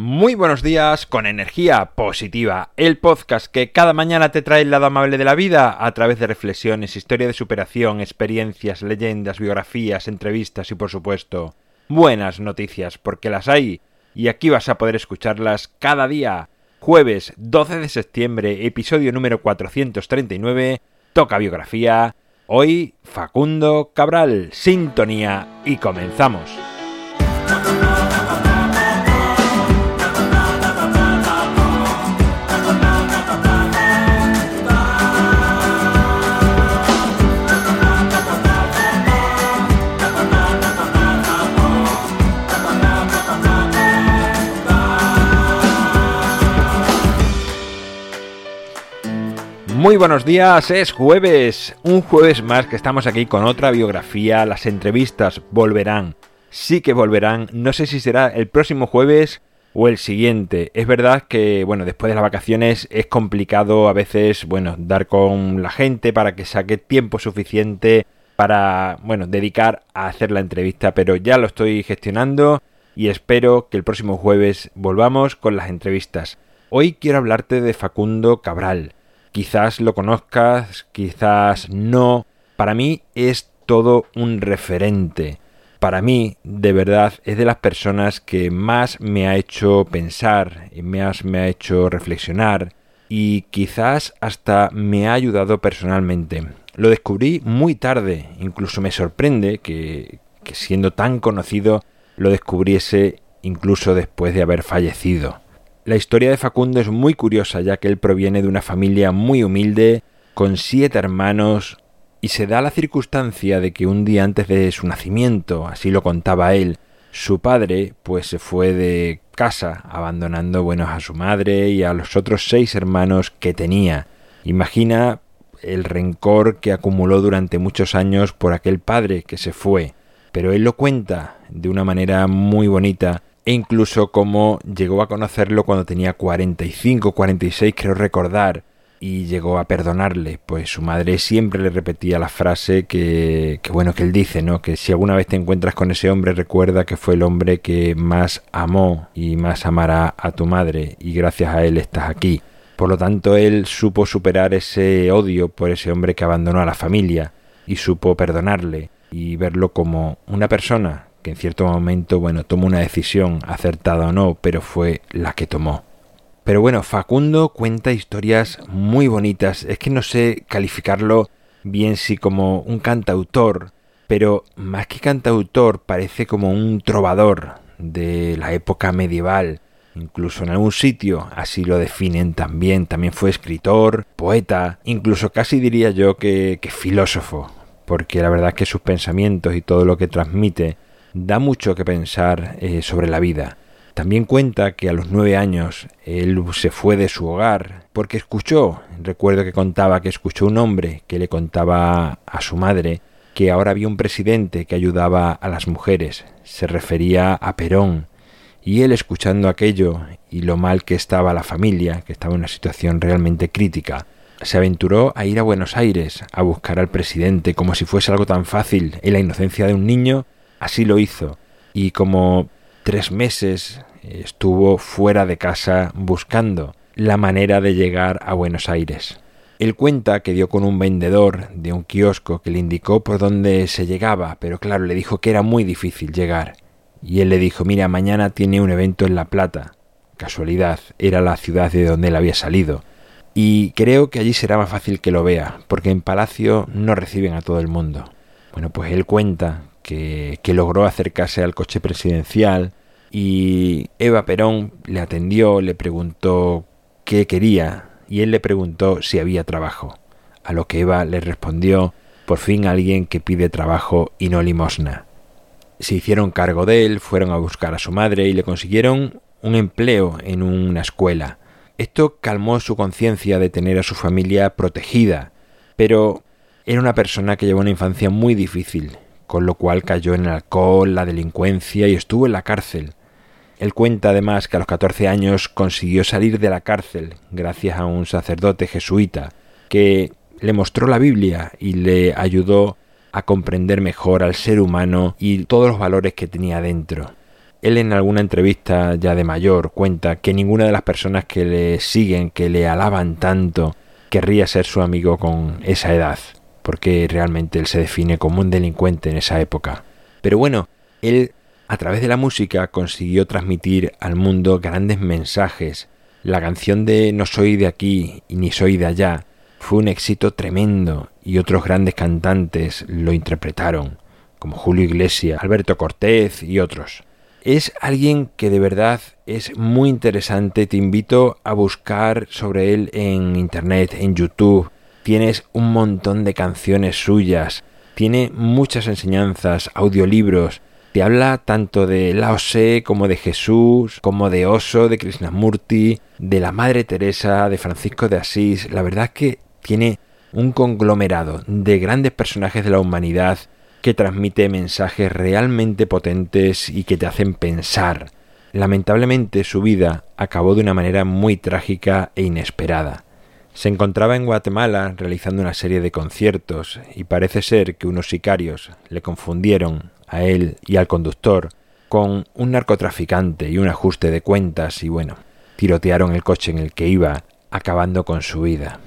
Muy buenos días con energía positiva, el podcast que cada mañana te trae el lado amable de la vida a través de reflexiones, historia de superación, experiencias, leyendas, biografías, entrevistas y por supuesto buenas noticias porque las hay y aquí vas a poder escucharlas cada día. Jueves 12 de septiembre, episodio número 439, toca biografía. Hoy Facundo Cabral, sintonía y comenzamos. Muy buenos días, es jueves, un jueves más que estamos aquí con otra biografía, las entrevistas volverán, sí que volverán, no sé si será el próximo jueves o el siguiente. Es verdad que, bueno, después de las vacaciones es complicado a veces, bueno, dar con la gente para que saque tiempo suficiente para, bueno, dedicar a hacer la entrevista, pero ya lo estoy gestionando y espero que el próximo jueves volvamos con las entrevistas. Hoy quiero hablarte de Facundo Cabral. Quizás lo conozcas, quizás no. Para mí es todo un referente. Para mí, de verdad, es de las personas que más me ha hecho pensar, y más me ha hecho reflexionar y quizás hasta me ha ayudado personalmente. Lo descubrí muy tarde, incluso me sorprende que, que siendo tan conocido lo descubriese incluso después de haber fallecido. La historia de Facundo es muy curiosa ya que él proviene de una familia muy humilde, con siete hermanos, y se da la circunstancia de que un día antes de su nacimiento, así lo contaba él, su padre pues se fue de casa, abandonando buenos a su madre y a los otros seis hermanos que tenía. Imagina el rencor que acumuló durante muchos años por aquel padre que se fue. Pero él lo cuenta de una manera muy bonita e incluso cómo llegó a conocerlo cuando tenía 45, 46 creo recordar y llegó a perdonarle, pues su madre siempre le repetía la frase que, que bueno que él dice, ¿no? Que si alguna vez te encuentras con ese hombre recuerda que fue el hombre que más amó y más amará a tu madre y gracias a él estás aquí. Por lo tanto, él supo superar ese odio por ese hombre que abandonó a la familia y supo perdonarle y verlo como una persona en cierto momento, bueno, tomó una decisión acertada o no, pero fue la que tomó. Pero bueno, Facundo cuenta historias muy bonitas. Es que no sé calificarlo bien si como un cantautor, pero más que cantautor parece como un trovador de la época medieval. Incluso en algún sitio así lo definen también. También fue escritor, poeta, incluso casi diría yo que, que filósofo, porque la verdad es que sus pensamientos y todo lo que transmite da mucho que pensar eh, sobre la vida. También cuenta que a los nueve años él se fue de su hogar porque escuchó, recuerdo que contaba que escuchó un hombre que le contaba a su madre que ahora había un presidente que ayudaba a las mujeres, se refería a Perón, y él escuchando aquello y lo mal que estaba la familia, que estaba en una situación realmente crítica, se aventuró a ir a Buenos Aires a buscar al presidente como si fuese algo tan fácil en la inocencia de un niño Así lo hizo, y como tres meses estuvo fuera de casa buscando la manera de llegar a Buenos Aires. Él cuenta que dio con un vendedor de un kiosco que le indicó por dónde se llegaba, pero claro, le dijo que era muy difícil llegar. Y él le dijo, mira, mañana tiene un evento en La Plata. Casualidad, era la ciudad de donde él había salido. Y creo que allí será más fácil que lo vea, porque en Palacio no reciben a todo el mundo. Bueno, pues él cuenta que, logró acercarse al coche presidencial y Eva Perón le atendió, le preguntó qué quería y él le preguntó si había trabajo, a lo que Eva le respondió por fin alguien que pide trabajo y no limosna. Se hicieron cargo de él, fueron a buscar a su madre y le consiguieron un empleo en una escuela. Esto calmó su conciencia de tener a su familia protegida, pero era una persona que llevó una infancia muy difícil con lo cual cayó en el alcohol, la delincuencia y estuvo en la cárcel. Él cuenta además que a los 14 años consiguió salir de la cárcel gracias a un sacerdote jesuita que le mostró la Biblia y le ayudó a comprender mejor al ser humano y todos los valores que tenía dentro. él en alguna entrevista ya de mayor cuenta que ninguna de las personas que le siguen, que le alaban tanto, querría ser su amigo con esa edad, porque realmente él se define como un delincuente en esa época. Pero bueno, él a través de la música consiguió transmitir al mundo grandes mensajes. La canción de No soy de aquí y ni soy de allá fue un éxito tremendo y otros grandes cantantes lo interpretaron, como Julio Iglesias, Alberto Cortés y otros. Es alguien que de verdad es muy interesante, te invito a buscar sobre él en internet, en YouTube. Tienes un montón de canciones suyas, tiene muchas enseñanzas, audiolibros, te habla tanto de Lao Tse como de Jesús, como de Oso, de Krishnamurti, de la Madre Teresa, de Francisco de Asís. La verdad es que tiene un conglomerado de grandes personajes de la humanidad que transmite mensajes realmente potentes y que te hacen pensar. Lamentablemente su vida acabó de una manera muy trágica e inesperada. Se encontraba en Guatemala realizando una serie de conciertos y parece ser que unos sicarios le confundieron a él y al conductor con un narcotraficante y un ajuste de cuentas y bueno, tirotearon el coche en el que iba, acabando con su vida.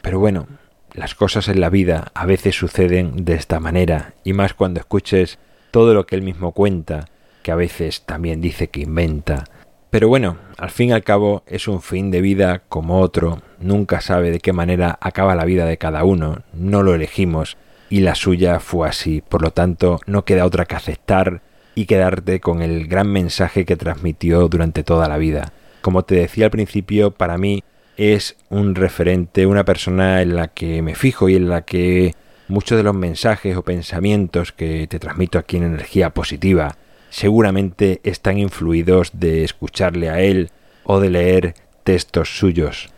Pero bueno, las cosas en la vida a veces suceden de esta manera, y más cuando escuches todo lo que él mismo cuenta, que a veces también dice que inventa. Pero bueno, al fin y al cabo es un fin de vida como otro, nunca sabe de qué manera acaba la vida de cada uno, no lo elegimos, y la suya fue así. Por lo tanto, no queda otra que aceptar y quedarte con el gran mensaje que transmitió durante toda la vida. Como te decía al principio, para mí es un referente, una persona en la que me fijo y en la que muchos de los mensajes o pensamientos que te transmito aquí en energía positiva seguramente están influidos de escucharle a él o de leer textos suyos.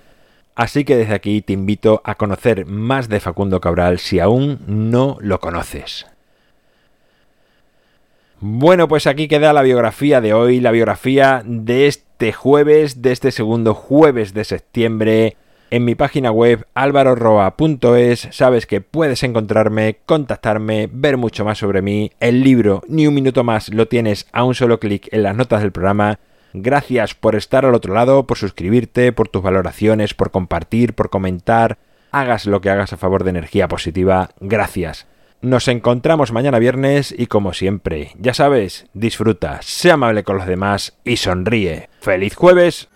Así que desde aquí te invito a conocer más de Facundo Cabral si aún no lo conoces. Bueno, pues aquí queda la biografía de hoy, la biografía de este jueves, de este segundo jueves de septiembre. En mi página web alvaroroa.es sabes que puedes encontrarme, contactarme, ver mucho más sobre mí. El libro Ni un minuto más lo tienes a un solo clic en las notas del programa Gracias por estar al otro lado, por suscribirte, por tus valoraciones, por compartir, por comentar. Hagas lo que hagas a favor de energía positiva. Gracias. Nos encontramos mañana viernes y como siempre, ya sabes, disfruta, sea amable con los demás y sonríe. ¡Feliz jueves!